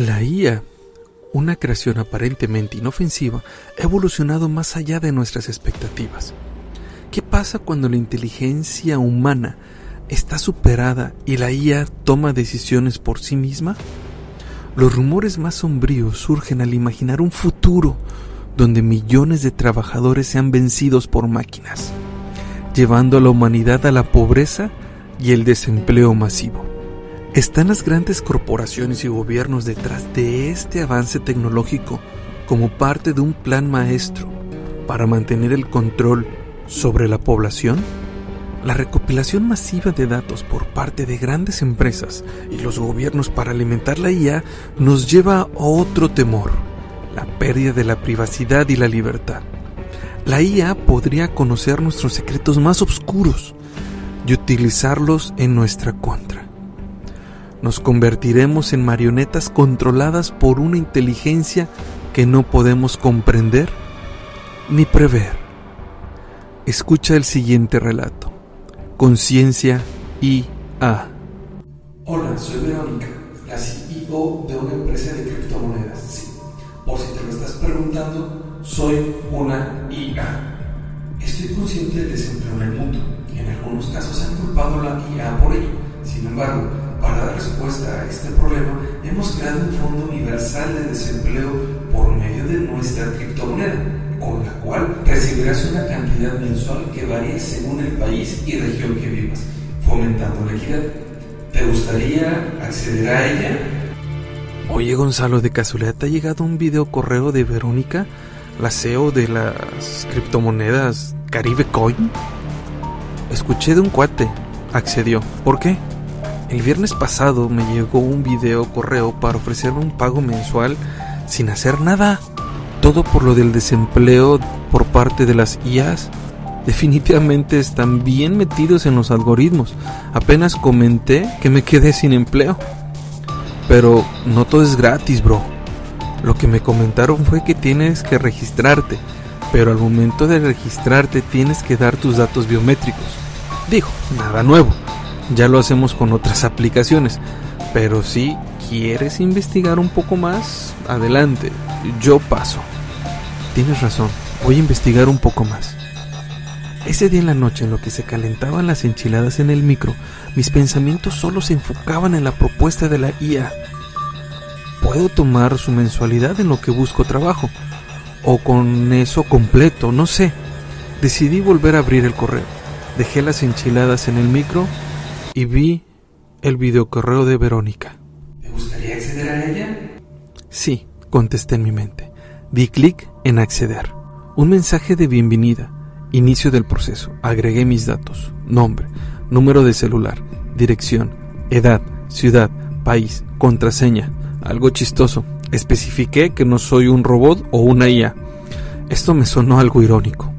La IA, una creación aparentemente inofensiva, ha evolucionado más allá de nuestras expectativas. ¿Qué pasa cuando la inteligencia humana está superada y la IA toma decisiones por sí misma? Los rumores más sombríos surgen al imaginar un futuro donde millones de trabajadores sean vencidos por máquinas, llevando a la humanidad a la pobreza y el desempleo masivo. ¿Están las grandes corporaciones y gobiernos detrás de este avance tecnológico como parte de un plan maestro para mantener el control sobre la población? La recopilación masiva de datos por parte de grandes empresas y los gobiernos para alimentar la IA nos lleva a otro temor, la pérdida de la privacidad y la libertad. La IA podría conocer nuestros secretos más oscuros y utilizarlos en nuestra contra nos convertiremos en marionetas controladas por una inteligencia que no podemos comprender ni prever. Escucha el siguiente relato. Conciencia IA. Hola, soy Verónica, la CEO de una empresa de criptomonedas. Sí, por si te lo estás preguntando, soy una IA. Estoy consciente del desempleo en el mundo en algunos casos han culpado a la IA por ello. Sin embargo, para dar respuesta a este problema, hemos creado un Fondo Universal de Desempleo por medio de nuestra criptomoneda, con la cual recibirás una cantidad mensual que varía según el país y región que vivas, fomentando la equidad. ¿Te gustaría acceder a ella? Oye Gonzalo, de casualidad te ha llegado un video correo de Verónica, la CEO de las criptomonedas Caribe Coin. Escuché de un cuate, accedió. ¿Por qué? El viernes pasado me llegó un video correo para ofrecerme un pago mensual sin hacer nada. Todo por lo del desempleo por parte de las IAs. Definitivamente están bien metidos en los algoritmos. Apenas comenté que me quedé sin empleo. Pero no todo es gratis, bro. Lo que me comentaron fue que tienes que registrarte, pero al momento de registrarte tienes que dar tus datos biométricos. Dijo, nada nuevo ya lo hacemos con otras aplicaciones. Pero si quieres investigar un poco más, adelante, yo paso. Tienes razón, voy a investigar un poco más. Ese día en la noche en lo que se calentaban las enchiladas en el micro, mis pensamientos solo se enfocaban en la propuesta de la IA. Puedo tomar su mensualidad en lo que busco trabajo, o con eso completo, no sé. Decidí volver a abrir el correo. Dejé las enchiladas en el micro y vi el videocorreo de Verónica. ¿Te gustaría acceder a ella? Sí, contesté en mi mente. Di clic en acceder. Un mensaje de bienvenida. Inicio del proceso. Agregué mis datos. Nombre, número de celular, dirección, edad, ciudad, país, contraseña. Algo chistoso. Especifiqué que no soy un robot o una IA. Esto me sonó algo irónico.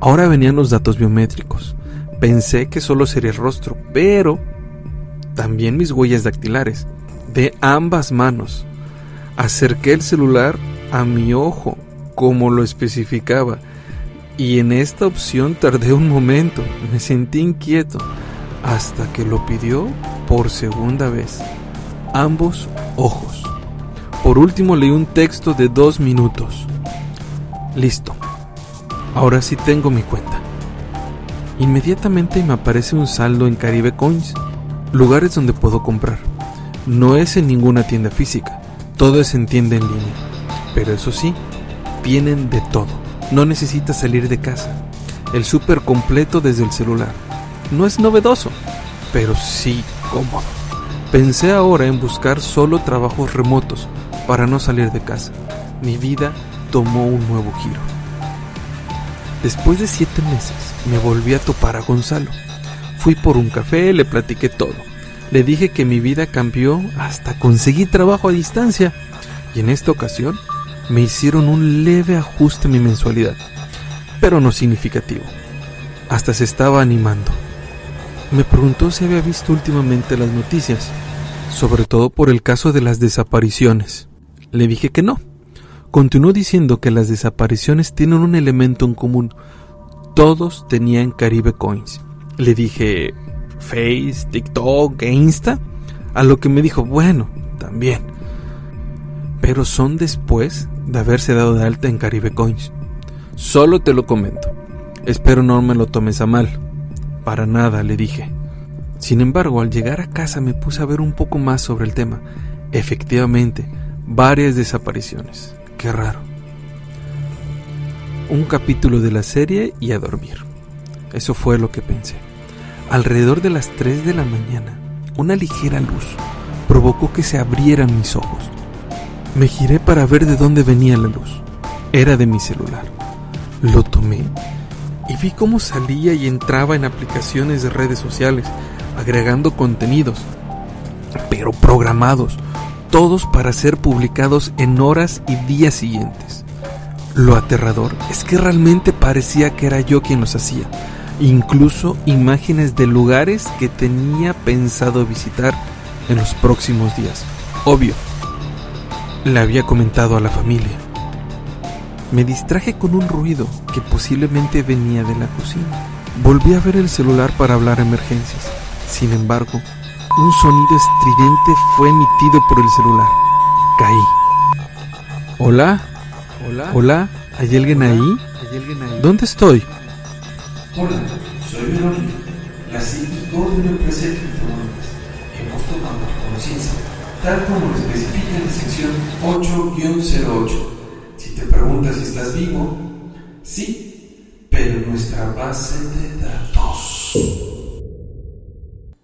Ahora venían los datos biométricos. Pensé que solo sería el rostro, pero también mis huellas dactilares, de ambas manos. Acerqué el celular a mi ojo, como lo especificaba, y en esta opción tardé un momento, me sentí inquieto, hasta que lo pidió por segunda vez. Ambos ojos. Por último leí un texto de dos minutos. Listo. Ahora sí tengo mi cuenta. Inmediatamente me aparece un saldo en Caribe Coins, lugares donde puedo comprar. No es en ninguna tienda física, todo es en tienda en línea. Pero eso sí, tienen de todo. No necesitas salir de casa. El súper completo desde el celular. No es novedoso, pero sí cómodo. Pensé ahora en buscar solo trabajos remotos para no salir de casa. Mi vida tomó un nuevo giro. Después de siete meses, me volví a topar a Gonzalo. Fui por un café, le platiqué todo. Le dije que mi vida cambió hasta conseguí trabajo a distancia. y en esta ocasión me hicieron un leve ajuste en mi mensualidad, pero no significativo. Hasta se estaba animando. Me preguntó si había visto últimamente las noticias, sobre todo por el caso de las desapariciones. Le dije que no. Continuó diciendo que las desapariciones tienen un elemento en común. Todos tenían Caribe Coins. Le dije, Face, TikTok e Insta. A lo que me dijo, bueno, también. Pero son después de haberse dado de alta en Caribe Coins. Solo te lo comento. Espero no me lo tomes a mal. Para nada, le dije. Sin embargo, al llegar a casa me puse a ver un poco más sobre el tema. Efectivamente, varias desapariciones. Qué raro. Un capítulo de la serie y a dormir. Eso fue lo que pensé. Alrededor de las 3 de la mañana, una ligera luz provocó que se abrieran mis ojos. Me giré para ver de dónde venía la luz. Era de mi celular. Lo tomé y vi cómo salía y entraba en aplicaciones de redes sociales, agregando contenidos, pero programados, todos para ser publicados en horas y días siguientes. Lo aterrador es que realmente parecía que era yo quien los hacía, incluso imágenes de lugares que tenía pensado visitar en los próximos días. Obvio, le había comentado a la familia. Me distraje con un ruido que posiblemente venía de la cocina. Volví a ver el celular para hablar emergencias. Sin embargo, un sonido estridente fue emitido por el celular. Caí. ¿Hola? ¿Hola? ¿Hola? ¿Hay alguien ahí? ¿Hay alguien ahí? ¿Dónde estoy? Hola, soy Verónica, la CEO de una empresa de criptomonedas. Hemos tomado conciencia, tal como lo especifica en la sección 8-08. Si te preguntas si estás vivo, sí, pero nuestra base de datos.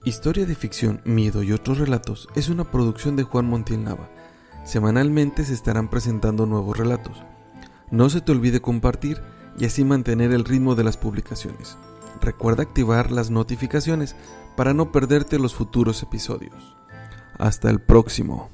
Historia de ficción, miedo y otros relatos es una producción de Juan Montiel Nava. Semanalmente se estarán presentando nuevos relatos. No se te olvide compartir y así mantener el ritmo de las publicaciones. Recuerda activar las notificaciones para no perderte los futuros episodios. Hasta el próximo.